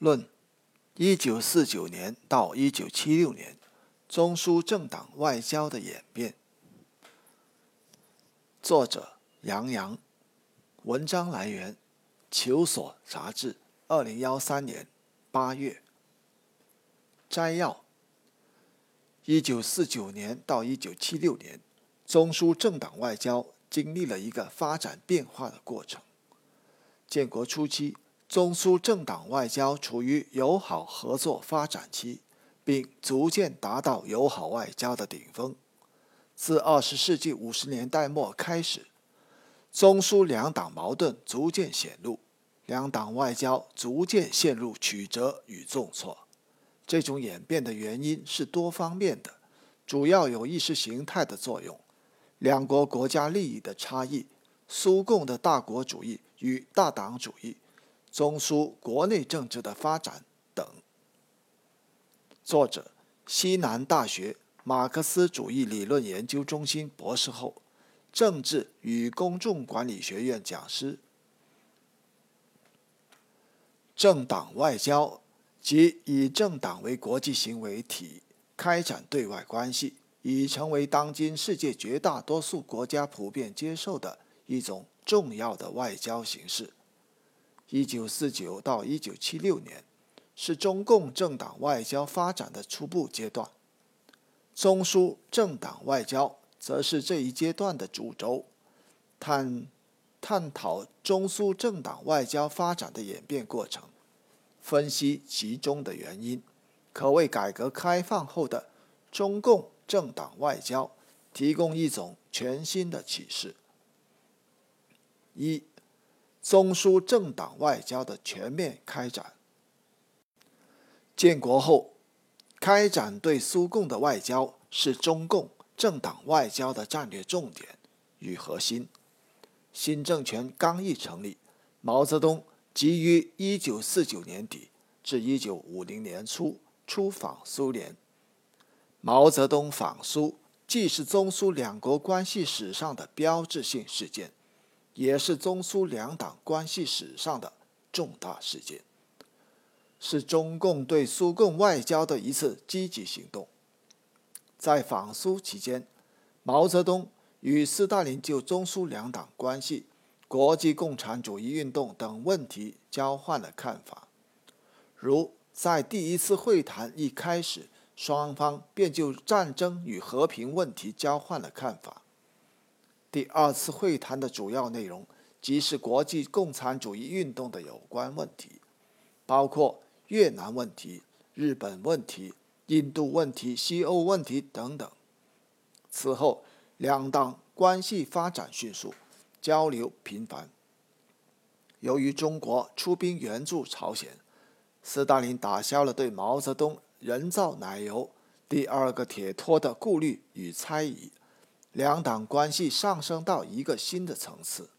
论一九四九年到一九七六年中苏政党外交的演变。作者杨洋，文章来源《求索》杂志，二零幺三年八月。摘要：一九四九年到一九七六年，中苏政党外交经历了一个发展变化的过程。建国初期。中苏政党外交处于友好合作发展期，并逐渐达到友好外交的顶峰。自二十世纪五十年代末开始，中苏两党矛盾逐渐显露，两党外交逐渐陷入曲折与重挫。这种演变的原因是多方面的，主要有意识形态的作用、两国国家利益的差异、苏共的大国主义与大党主义。中苏国内政治的发展等。作者：西南大学马克思主义理论研究中心博士后，政治与公众管理学院讲师。政党外交及以政党为国际行为体开展对外关系，已成为当今世界绝大多数国家普遍接受的一种重要的外交形式。一九四九到一九七六年，是中共政党外交发展的初步阶段。中苏政党外交则是这一阶段的主轴，探探讨中苏政党外交发展的演变过程，分析其中的原因，可为改革开放后的中共政党外交提供一种全新的启示。一。中苏政党外交的全面开展。建国后，开展对苏共的外交是中共政党外交的战略重点与核心。新政权刚一成立，毛泽东即于1949年底至1950年初出访苏联。毛泽东访苏，既是中苏两国关系史上的标志性事件。也是中苏两党关系史上的重大事件，是中共对苏共外交的一次积极行动。在访苏期间，毛泽东与斯大林就中苏两党关系、国际共产主义运动等问题交换了看法。如在第一次会谈一开始，双方便就战争与和平问题交换了看法。第二次会谈的主要内容，即是国际共产主义运动的有关问题，包括越南问题、日本问题、印度问题、西欧问题等等。此后，两党关系发展迅速，交流频繁。由于中国出兵援助朝鲜，斯大林打消了对毛泽东人造奶油、第二个铁托的顾虑与猜疑。两党关系上升到一个新的层次。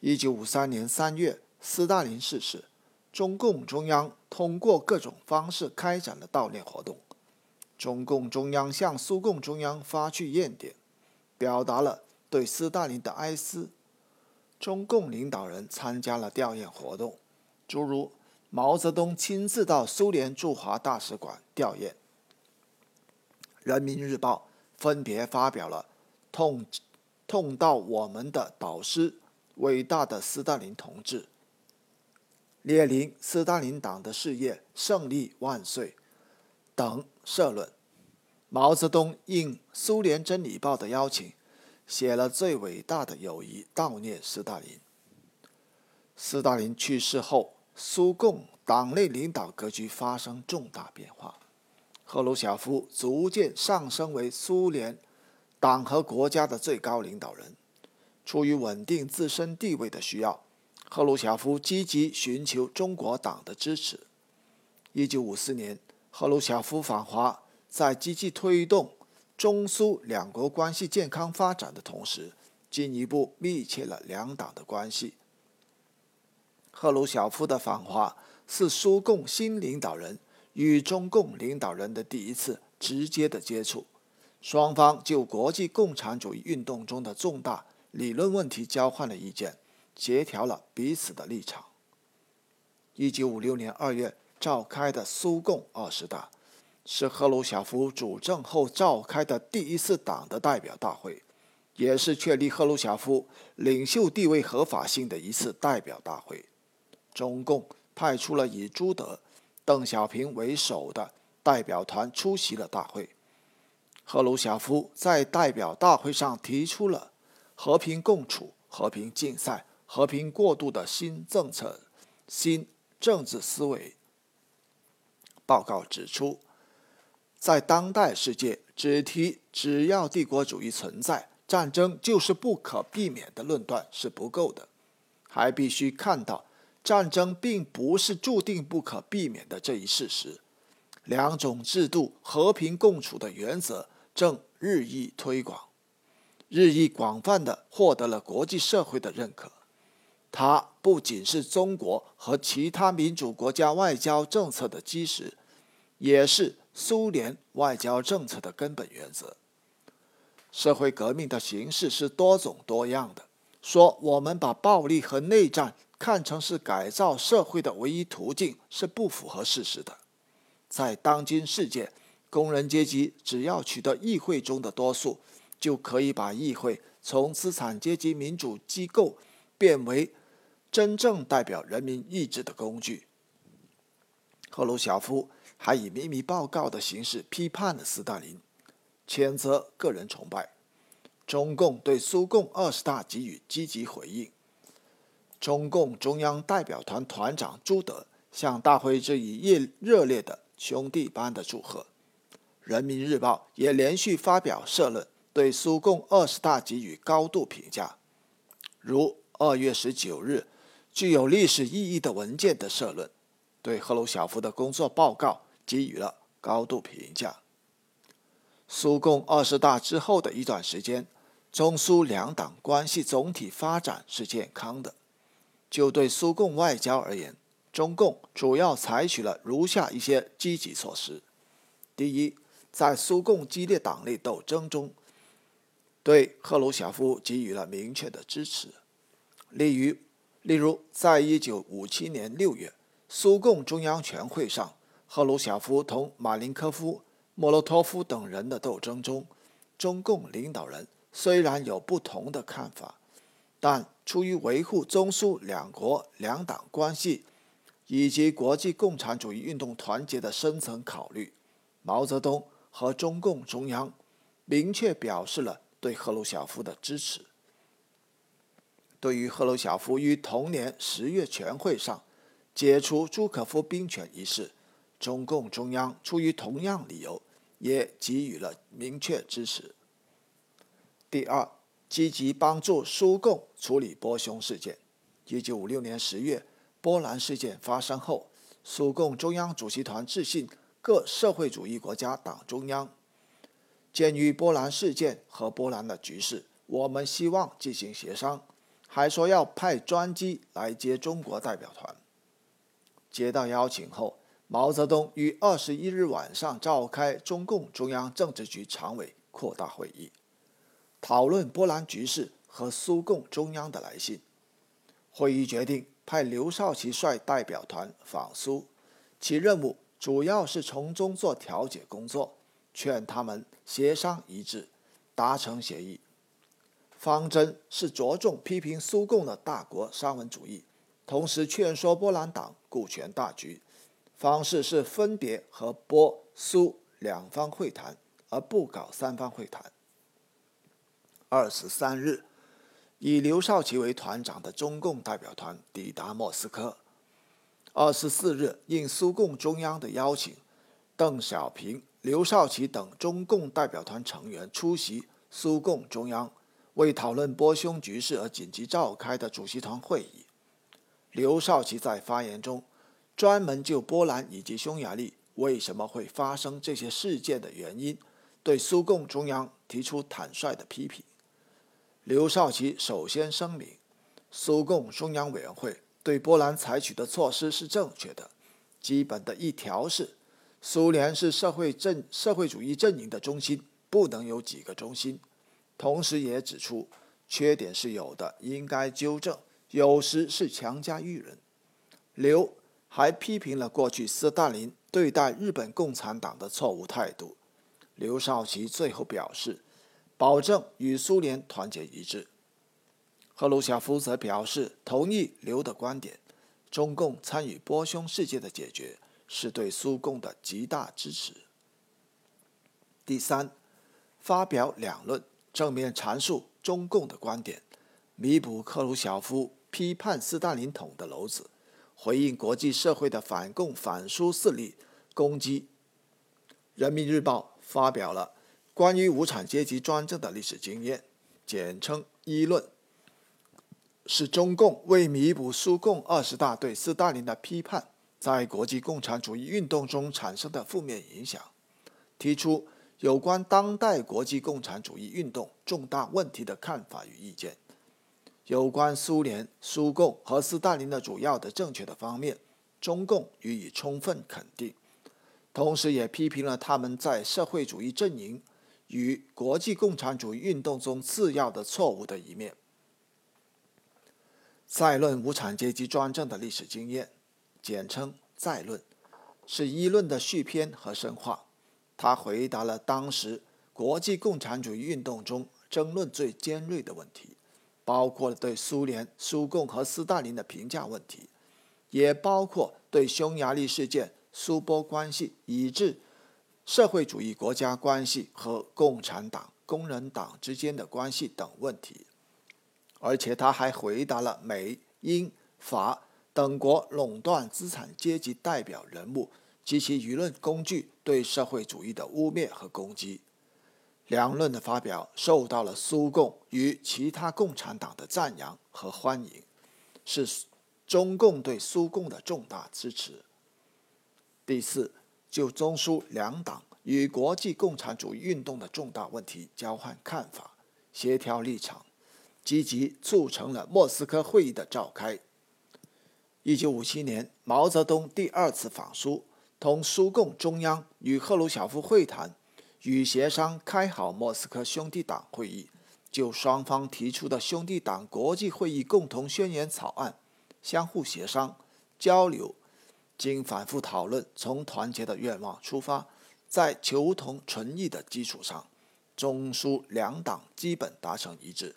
一九五三年三月，斯大林逝世，中共中央通过各种方式开展了悼念活动。中共中央向苏共中央发去唁电，表达了对斯大林的哀思。中共领导人参加了吊唁活动，诸如毛泽东亲自到苏联驻华大使馆吊唁。人民日报。分别发表了痛痛悼我们的导师伟大的斯大林同志，列宁斯大林党的事业胜利万岁等社论。毛泽东应苏联真理报的邀请，写了最伟大的友谊悼念斯大林。斯大林去世后，苏共党内领导格局发生重大变化。赫鲁晓夫逐渐上升为苏联党和国家的最高领导人。出于稳定自身地位的需要，赫鲁晓夫积极寻求中国党的支持。一九五四年，赫鲁晓夫访华，在积极推动中苏两国关系健康发展的同时，进一步密切了两党的关系。赫鲁晓夫的访华是苏共新领导人。与中共领导人的第一次直接的接触，双方就国际共产主义运动中的重大理论问题交换了意见，协调了彼此的立场。一九五六年二月召开的苏共二十大，是赫鲁晓夫主政后召开的第一次党的代表大会，也是确立赫鲁晓夫领袖地位合法性的一次代表大会。中共派出了以朱德、邓小平为首的代表团出席了大会。赫鲁晓夫在代表大会上提出了和平共处、和平竞赛、和平过渡的新政策、新。政治思维报告指出，在当代世界，只提只要帝国主义存在，战争就是不可避免的论断是不够的，还必须看到战争并不是注定不可避免的这一事实。两种制度和平共处的原则正日益推广，日益广泛的获得了国际社会的认可。它不仅是中国和其他民主国家外交政策的基石，也是苏联外交政策的根本原则。社会革命的形式是多种多样的。说我们把暴力和内战看成是改造社会的唯一途径，是不符合事实的。在当今世界，工人阶级只要取得议会中的多数，就可以把议会从资产阶级民主机构变为。真正代表人民意志的工具。赫鲁晓夫还以秘密报告的形式批判了斯大林，谴责个人崇拜。中共对苏共二十大给予积极回应。中共中央代表团团长朱德向大会致以热热烈的兄弟般的祝贺。人民日报也连续发表社论，对苏共二十大给予高度评价，如二月十九日。具有历史意义的文件的社论，对赫鲁晓夫的工作报告给予了高度评价。苏共二十大之后的一段时间，中苏两党关系总体发展是健康的。就对苏共外交而言，中共主要采取了如下一些积极措施：第一，在苏共激烈党内斗争中，对赫鲁晓夫给予了明确的支持，例如。例如，在一九五七年六月苏共中央全会上，赫鲁晓夫同马林科夫、莫洛托夫等人的斗争中，中共领导人虽然有不同的看法，但出于维护中苏两国两党关系以及国际共产主义运动团结的深层考虑，毛泽东和中共中央明确表示了对赫鲁晓夫的支持。对于赫鲁晓夫于同年十月全会上解除朱可夫兵权一事，中共中央出于同样理由，也给予了明确支持。第二，积极帮助苏共处理波匈事件。一九五六年十月，波兰事件发生后，苏共中央主席团致信各社会主义国家党中央，鉴于波兰事件和波兰的局势，我们希望进行协商。还说要派专机来接中国代表团。接到邀请后，毛泽东于二十一日晚上召开中共中央政治局常委扩大会议，讨论波兰局势和苏共中央的来信。会议决定派刘少奇率代表团访苏，其任务主要是从中做调解工作，劝他们协商一致，达成协议。方针是着重批评苏共的大国沙文主义，同时劝说波兰党顾全大局。方式是分别和波苏两方会谈，而不搞三方会谈。二十三日，以刘少奇为团长的中共代表团抵达莫斯科。二十四日，应苏共中央的邀请，邓小平、刘少奇等中共代表团成员出席苏共中央。为讨论波匈局势而紧急召开的主席团会议，刘少奇在发言中专门就波兰以及匈牙利为什么会发生这些事件的原因，对苏共中央提出坦率的批评。刘少奇首先声明，苏共中央委员会对波兰采取的措施是正确的。基本的一条是，苏联是社会阵社会主义阵营的中心，不能有几个中心。同时也指出，缺点是有的，应该纠正；有时是强加于人。刘还批评了过去斯大林对待日本共产党的错误态度。刘少奇最后表示，保证与苏联团结一致。赫鲁晓夫则表示同意刘的观点，中共参与波匈事件的解决是对苏共的极大支持。第三，发表两论，正面阐述中共的观点，弥补赫鲁晓夫批判斯大林统的篓子，回应国际社会的反共反苏势力攻击。人民日报。发表了关于无产阶级专政的历史经验，简称“一论”，是中共为弥补苏共二十大对斯大林的批判，在国际共产主义运动中产生的负面影响，提出有关当代国际共产主义运动重大问题的看法与意见。有关苏联、苏共和斯大林的主要的正确的方面，中共予以充分肯定。同时，也批评了他们在社会主义阵营与国际共产主义运动中次要的错误的一面。再论无产阶级专政的历史经验，简称再论，是一论的续篇和深化。他回答了当时国际共产主义运动中争论最尖锐的问题，包括对苏联、苏共和斯大林的评价问题，也包括对匈牙利事件。苏波关系，以致社会主义国家关系和共产党、工人党之间的关系等问题，而且他还回答了美、英、法等国垄断资产阶级代表人物及其舆论工具对社会主义的污蔑和攻击。两论的发表受到了苏共与其他共产党的赞扬和欢迎，是中共对苏共的重大支持。第四，就中苏两党与国际共产主义运动的重大问题交换看法、协调立场，积极促成了莫斯科会议的召开。一九五七年，毛泽东第二次访苏，同苏共中央与赫鲁晓夫会谈，与协商开好莫斯科兄弟党会议，就双方提出的兄弟党国际会议共同宣言草案，相互协商交流。经反复讨论，从团结的愿望出发，在求同存异的基础上，中苏两党基本达成一致，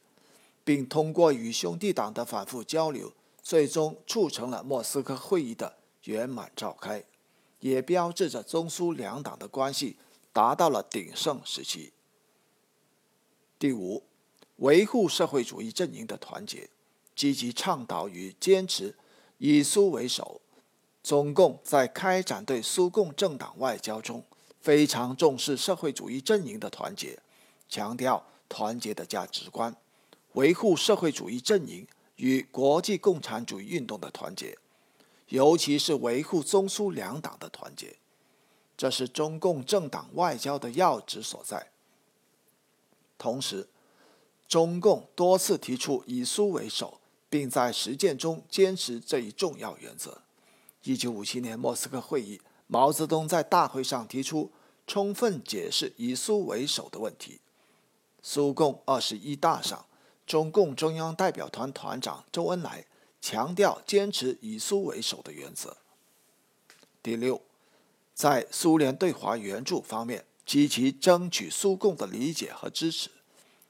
并通过与兄弟党的反复交流，最终促成了莫斯科会议的圆满召开，也标志着中苏两党的关系达到了鼎盛时期。第五，维护社会主义阵营的团结，积极倡导与坚持以苏为首。中共在开展对苏共政党外交中，非常重视社会主义阵营的团结，强调团结的价值观，维护社会主义阵营与国际共产主义运动的团结，尤其是维护中苏两党的团结，这是中共政党外交的要旨所在。同时，中共多次提出以苏为首，并在实践中坚持这一重要原则。一九五七年莫斯科会议，毛泽东在大会上提出充分解释以苏为首的问题。苏共二十一大上，中共中央代表团团长周恩来强调坚持以苏为首的原则。第六，在苏联对华援助方面，积极争取苏共的理解和支持。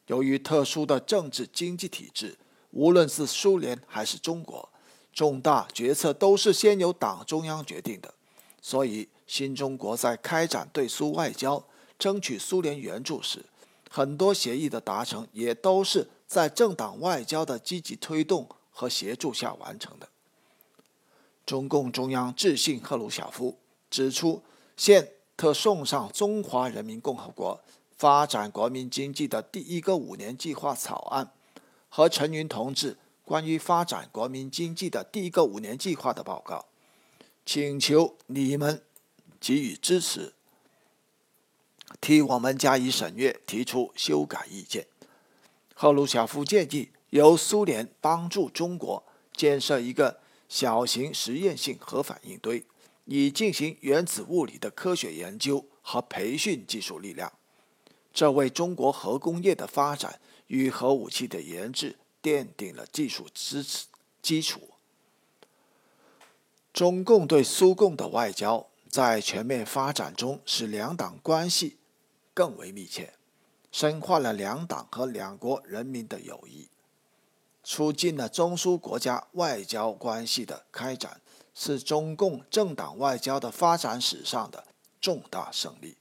由于特殊的政治经济体制，无论是苏联还是中国。重大决策都是先由党中央决定的，所以新中国在开展对苏外交、争取苏联援助时，很多协议的达成也都是在政党外交的积极推动和协助下完成的。中共中央致信赫鲁晓夫，指出现特送上中华人民共和国发展国民经济的第一个五年计划草案和陈云同志。关于发展国民经济的第一个五年计划的报告，请求你们给予支持，替我们加以审阅，提出修改意见。赫鲁晓夫建议由苏联帮助中国建设一个小型实验性核反应堆，以进行原子物理的科学研究和培训技术力量，这为中国核工业的发展与核武器的研制。奠定了技术支持基础。中共对苏共的外交在全面发展中，使两党关系更为密切，深化了两党和两国人民的友谊，促进了中苏国家外交关系的开展，是中共政党外交的发展史上的重大胜利。